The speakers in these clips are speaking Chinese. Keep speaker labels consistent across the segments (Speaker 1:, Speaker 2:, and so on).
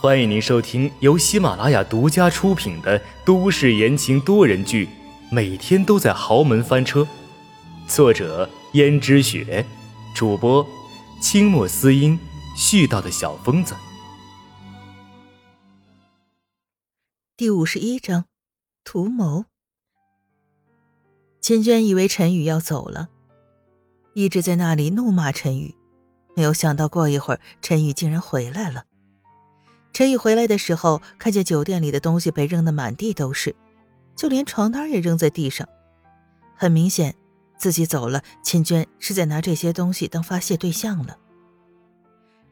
Speaker 1: 欢迎您收听由喜马拉雅独家出品的都市言情多人剧《每天都在豪门翻车》，作者：胭脂雪，主播：清墨思音，絮叨的小疯子。
Speaker 2: 第五十一章，图谋。秦娟以为陈宇要走了，一直在那里怒骂陈宇，没有想到过一会儿，陈宇竟然回来了。陈宇回来的时候，看见酒店里的东西被扔得满地都是，就连床单也扔在地上。很明显，自己走了，秦娟是在拿这些东西当发泄对象了。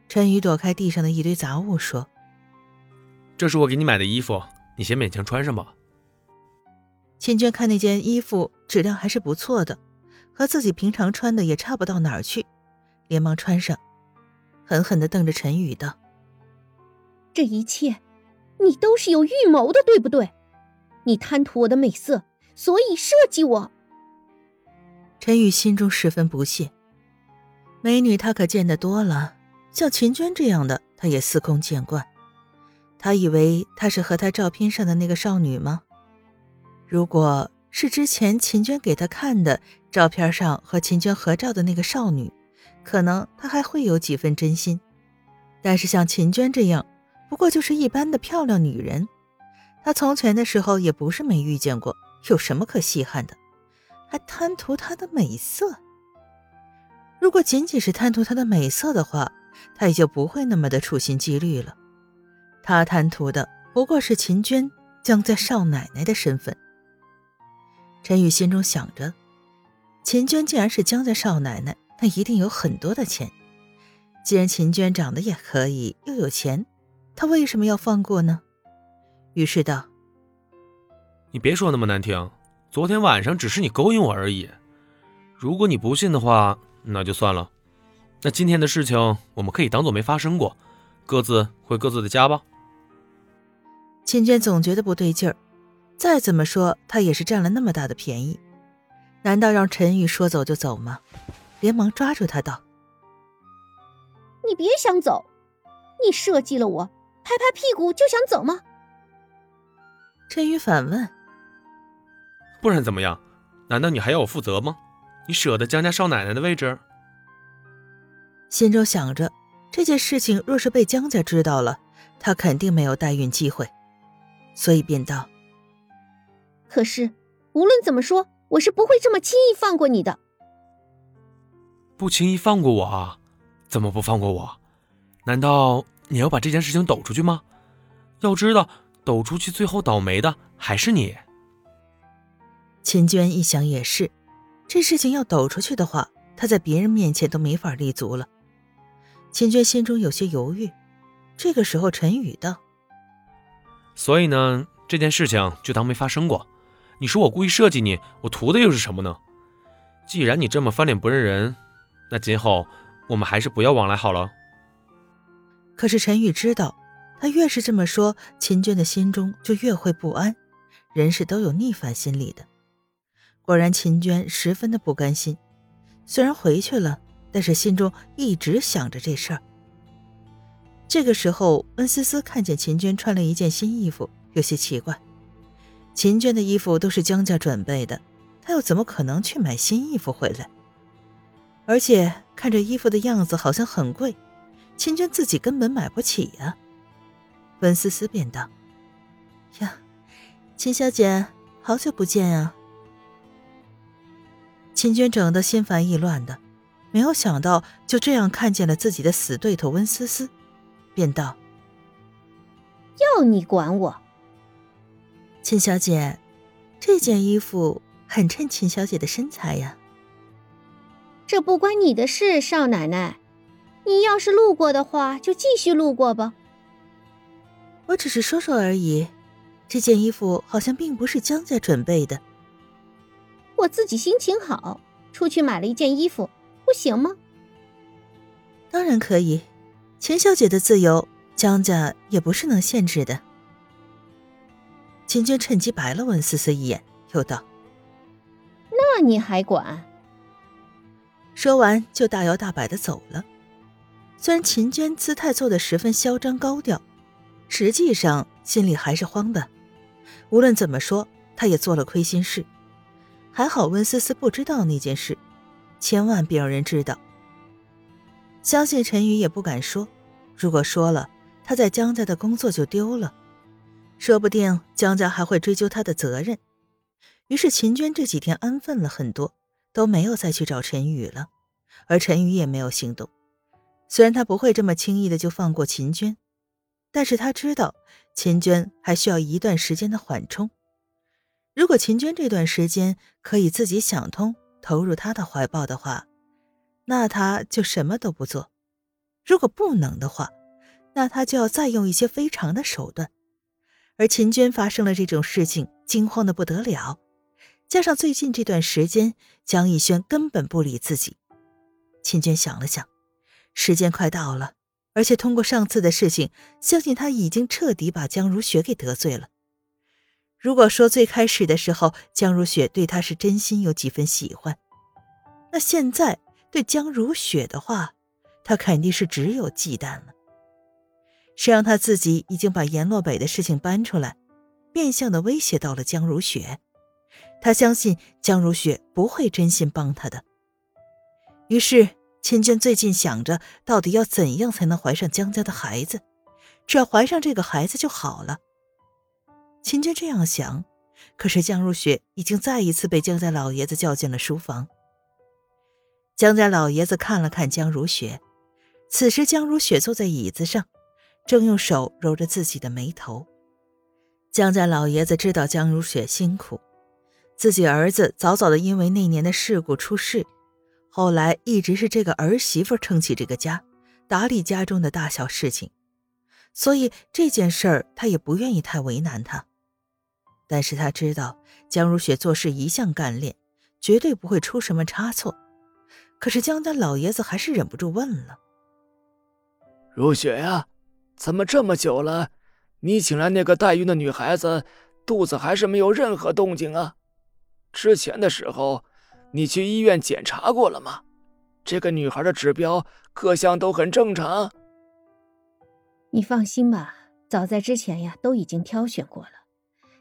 Speaker 2: 陈宇躲开地上的一堆杂物，说：“
Speaker 3: 这是我给你买的衣服，你先勉强穿上吧。”
Speaker 2: 秦娟看那件衣服质量还是不错的，和自己平常穿的也差不到哪儿去，连忙穿上，狠狠地瞪着陈宇道。
Speaker 4: 这一切，你都是有预谋的，对不对？你贪图我的美色，所以设计我。
Speaker 2: 陈宇心中十分不屑。美女他可见得多了，像秦娟这样的，他也司空见惯。他以为她是和他照片上的那个少女吗？如果是之前秦娟给他看的照片上和秦娟合照的那个少女，可能他还会有几分真心。但是像秦娟这样，不过就是一般的漂亮女人，他从前的时候也不是没遇见过，有什么可稀罕的？还贪图她的美色？如果仅仅是贪图她的美色的话，他也就不会那么的处心积虑了。他贪图的不过是秦娟江家少奶奶的身份。陈宇心中想着，秦娟既然是江家少奶奶，那一定有很多的钱。既然秦娟长得也可以，又有钱。他为什么要放过呢？于是道：“
Speaker 3: 你别说那么难听，昨天晚上只是你勾引我而已。如果你不信的话，那就算了。那今天的事情我们可以当做没发生过，各自回各自的家吧。”
Speaker 2: 秦娟总觉得不对劲儿，再怎么说他也是占了那么大的便宜，难道让陈宇说走就走吗？连忙抓住他道：“
Speaker 4: 你别想走，你设计了我。”拍拍屁股就想走吗？
Speaker 2: 陈宇反问：“
Speaker 3: 不然怎么样？难道你还要我负责吗？你舍得江家少奶奶的位置？”
Speaker 2: 心中想着这件事情，若是被江家知道了，他肯定没有代孕机会，所以便道：“
Speaker 4: 可是无论怎么说，我是不会这么轻易放过你的。
Speaker 3: 不轻易放过我啊？怎么不放过我？难道？”你要把这件事情抖出去吗？要知道，抖出去最后倒霉的还是你。
Speaker 2: 秦娟一想也是，这事情要抖出去的话，她在别人面前都没法立足了。秦娟心中有些犹豫。这个时候，陈宇道：“
Speaker 3: 所以呢，这件事情就当没发生过。你说我故意设计你，我图的又是什么呢？既然你这么翻脸不认人，那今后我们还是不要往来好了。”
Speaker 2: 可是陈宇知道，他越是这么说，秦娟的心中就越会不安。人是都有逆反心理的。果然，秦娟十分的不甘心。虽然回去了，但是心中一直想着这事儿。这个时候，温思思看见秦娟穿了一件新衣服，有些奇怪。秦娟的衣服都是江家准备的，她又怎么可能去买新衣服回来？而且看这衣服的样子，好像很贵。秦娟自己根本买不起呀，温思思便道：“呀，秦小姐，好久不见啊！”秦娟整得心烦意乱的，没有想到就这样看见了自己的死对头温思思，便道：“
Speaker 4: 要你管我？
Speaker 2: 秦小姐，这件衣服很衬秦小姐的身材呀。”
Speaker 4: 这不关你的事，少奶奶。你要是路过的话，就继续路过吧。
Speaker 2: 我只是说说而已。这件衣服好像并不是江家准备的。
Speaker 4: 我自己心情好，出去买了一件衣服，不行吗？
Speaker 2: 当然可以。钱小姐的自由，江家也不是能限制的。秦娟趁机白了文思思一眼，又道：“
Speaker 4: 那你还管？”
Speaker 2: 说完，就大摇大摆的走了。虽然秦娟姿态做的十分嚣张高调，实际上心里还是慌的。无论怎么说，他也做了亏心事。还好温思思不知道那件事，千万别让人知道。相信陈宇也不敢说，如果说了，他在江家的工作就丢了，说不定江家还会追究他的责任。于是秦娟这几天安分了很多，都没有再去找陈宇了，而陈宇也没有行动。虽然他不会这么轻易的就放过秦娟，但是他知道秦娟还需要一段时间的缓冲。如果秦娟这段时间可以自己想通，投入他的怀抱的话，那他就什么都不做；如果不能的话，那他就要再用一些非常的手段。而秦娟发生了这种事情，惊慌的不得了，加上最近这段时间江逸轩根本不理自己，秦娟想了想，时间快到了，而且通过上次的事情，相信他已经彻底把江如雪给得罪了。如果说最开始的时候江如雪对他是真心有几分喜欢，那现在对江如雪的话，他肯定是只有忌惮了。谁让他自己已经把阎洛北的事情搬出来，变相的威胁到了江如雪，他相信江如雪不会真心帮他的。于是秦娟最近想着，到底要怎样才能怀上江家的孩子，只要怀上这个孩子就好了。秦娟这样想，可是江如雪已经再一次被江家老爷子叫进了书房。江家老爷子看了看江如雪，此时江如雪坐在椅子上。正用手揉着自己的眉头，江家老爷子知道江如雪辛苦，自己儿子早早的因为那年的事故出事，后来一直是这个儿媳妇撑起这个家，打理家中的大小事情，所以这件事儿他也不愿意太为难他。但是他知道江如雪做事一向干练，绝对不会出什么差错。可是江家老爷子还是忍不住问了：“
Speaker 5: 如雪呀。”怎么这么久了，你请来那个代孕的女孩子，肚子还是没有任何动静啊？之前的时候，你去医院检查过了吗？这个女孩的指标各项都很正常。
Speaker 4: 你放心吧，早在之前呀，都已经挑选过了，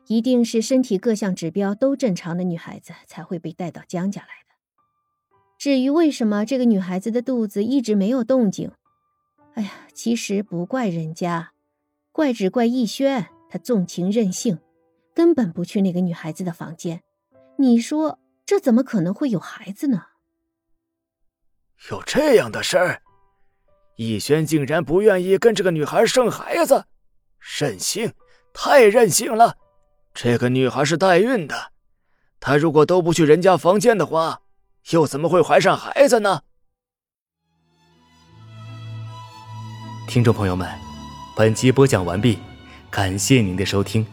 Speaker 4: 一定是身体各项指标都正常的女孩子才会被带到江家来的。至于为什么这个女孩子的肚子一直没有动静？哎呀，其实不怪人家，怪只怪逸轩，他纵情任性，根本不去那个女孩子的房间。你说这怎么可能会有孩子呢？
Speaker 5: 有这样的事儿？逸轩竟然不愿意跟这个女孩生孩子，任性，太任性了！这个女孩是代孕的，她如果都不去人家房间的话，又怎么会怀上孩子呢？
Speaker 1: 听众朋友们，本集播讲完毕，感谢您的收听。